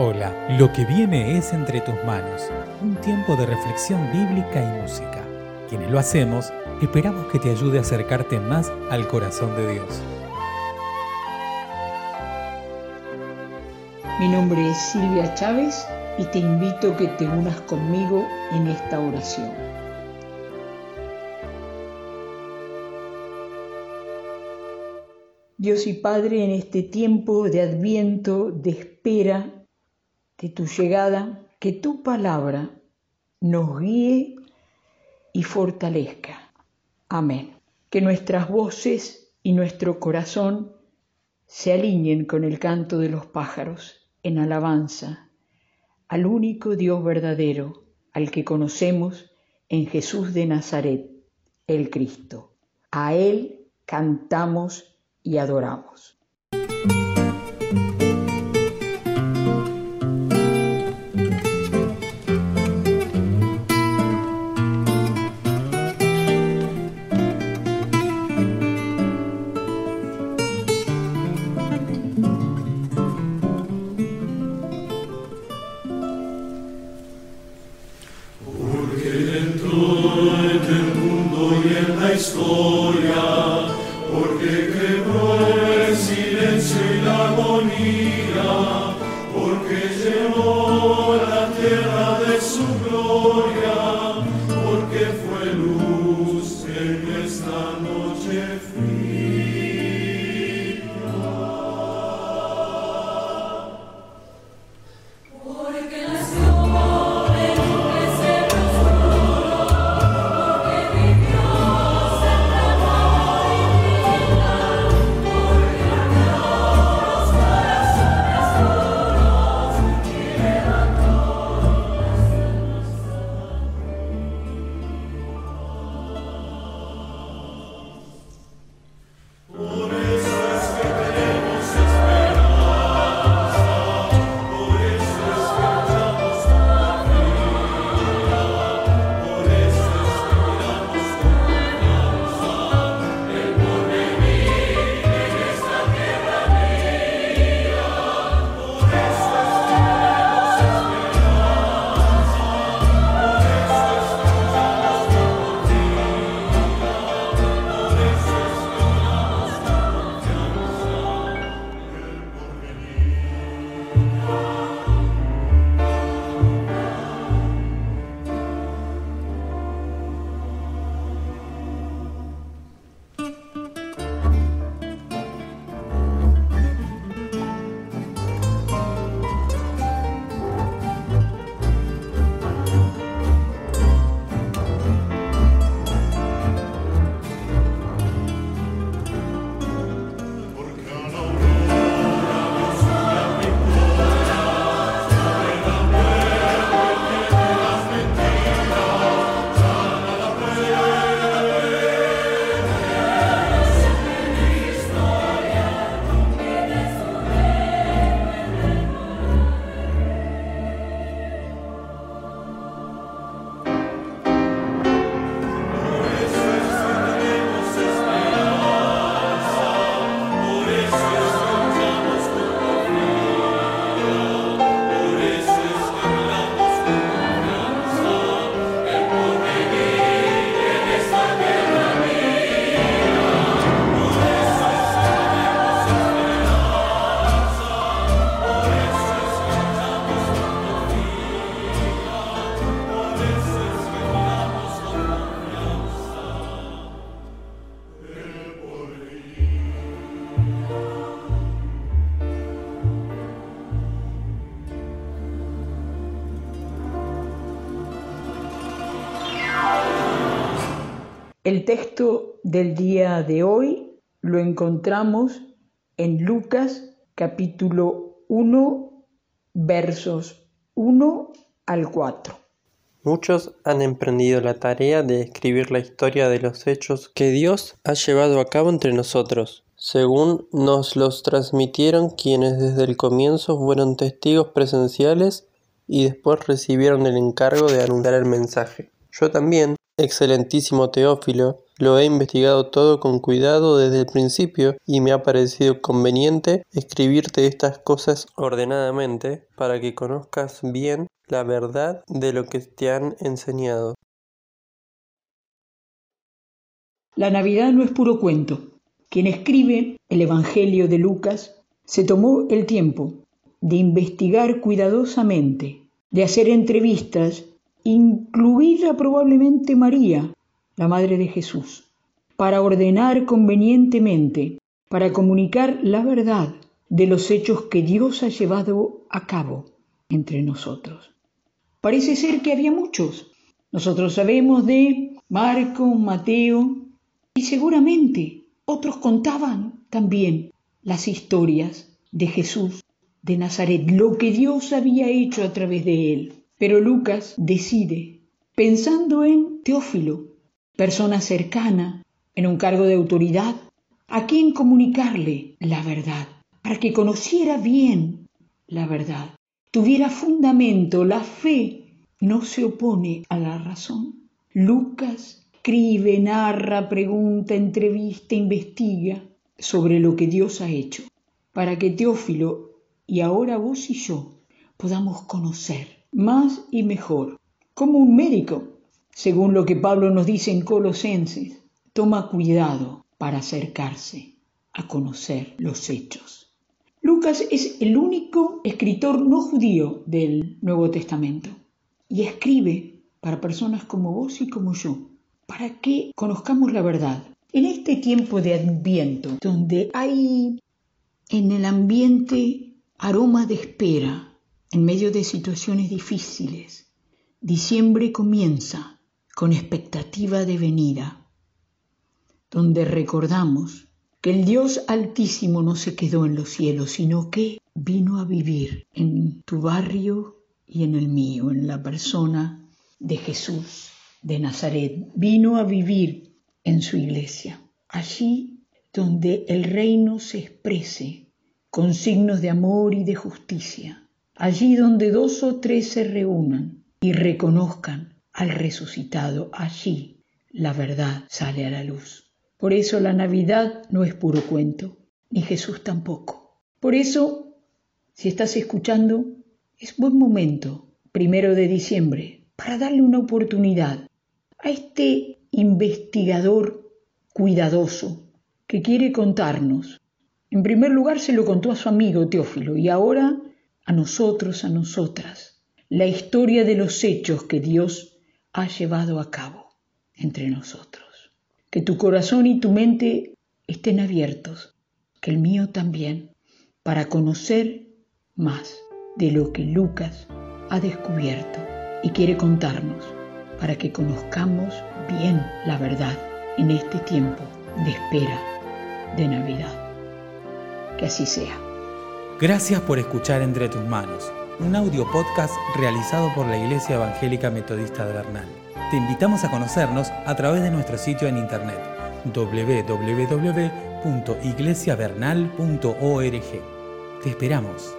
Hola, lo que viene es entre tus manos, un tiempo de reflexión bíblica y música. Quienes lo hacemos, esperamos que te ayude a acercarte más al corazón de Dios. Mi nombre es Silvia Chávez y te invito a que te unas conmigo en esta oración. Dios y Padre, en este tiempo de adviento, de espera, de tu llegada, que tu palabra nos guíe y fortalezca. Amén. Que nuestras voces y nuestro corazón se alineen con el canto de los pájaros en alabanza al único Dios verdadero, al que conocemos en Jesús de Nazaret, el Cristo. A Él cantamos y adoramos. El texto del día de hoy lo encontramos en Lucas capítulo 1 versos 1 al 4. Muchos han emprendido la tarea de escribir la historia de los hechos que Dios ha llevado a cabo entre nosotros, según nos los transmitieron quienes desde el comienzo fueron testigos presenciales y después recibieron el encargo de anunciar el mensaje. Yo también, excelentísimo Teófilo, Lo he investigado todo con cuidado desde el principio y me ha parecido conveniente escribirte estas cosas ordenadamente para que conozcas bien la verdad de lo que te han enseñado. La Navidad no es puro cuento. Quien escribe el Evangelio de Lucas se tomó el tiempo de investigar cuidadosamente, de hacer entrevistas, incluida probablemente María, la Madre de Jesús, para ordenar convenientemente, para comunicar la verdad de los hechos que Dios ha llevado a cabo entre nosotros. Parece ser que había muchos. Nosotros sabemos de Marco, Mateo, y seguramente otros contaban también las historias de Jesús de Nazaret, lo que Dios había hecho a través de él. Pero Lucas decide, pensando en Teófilo, persona cercana, en un cargo de autoridad, a quien comunicarle la verdad, para que conociera bien la verdad, tuviera fundamento, la fe no se opone a la razón. Lucas escribe, narra, pregunta, entrevista, investiga sobre lo que Dios ha hecho, para que Teófilo y ahora vos y yo podamos conocer más y mejor, como un médico según lo que Pablo nos dice en Colosenses, toma cuidado para acercarse a conocer los hechos. Lucas es el único escritor no judío del Nuevo Testamento y escribe para personas como vos y como yo, para que conozcamos la verdad. En este tiempo de adviento, donde hay en el ambiente aroma de espera, en medio de situaciones difíciles, diciembre comienza con expectativa de venida, donde recordamos que el Dios Altísimo no se quedó en los cielos, sino que vino a vivir en tu barrio y en el mío, en la persona de Jesús de Nazaret. Vino a vivir en su iglesia, allí donde el reino se exprese con signos de amor y de justicia, allí donde dos o tres se reúnan y reconozcan al resucitado. Allí la verdad sale a la luz. Por eso la Navidad no es puro cuento, ni Jesús tampoco. Por eso, si estás escuchando, es buen momento, primero de diciembre, para darle una oportunidad a este investigador cuidadoso que quiere contarnos. En primer lugar se lo contó a su amigo Teófilo y ahora a nosotros, a nosotras, la historia de los hechos que Dios ha llevado a cabo entre nosotros. Que tu corazón y tu mente estén abiertos, que el mío también, para conocer más de lo que Lucas ha descubierto y quiere contarnos, para que conozcamos bien la verdad en este tiempo de espera de Navidad. Que así sea. Gracias por escuchar Entre tus manos un audio podcast realizado por la Iglesia Evangélica Metodista de Bernal. Te invitamos a conocernos a través de nuestro sitio en internet www.iglesiavernal.org. Te esperamos.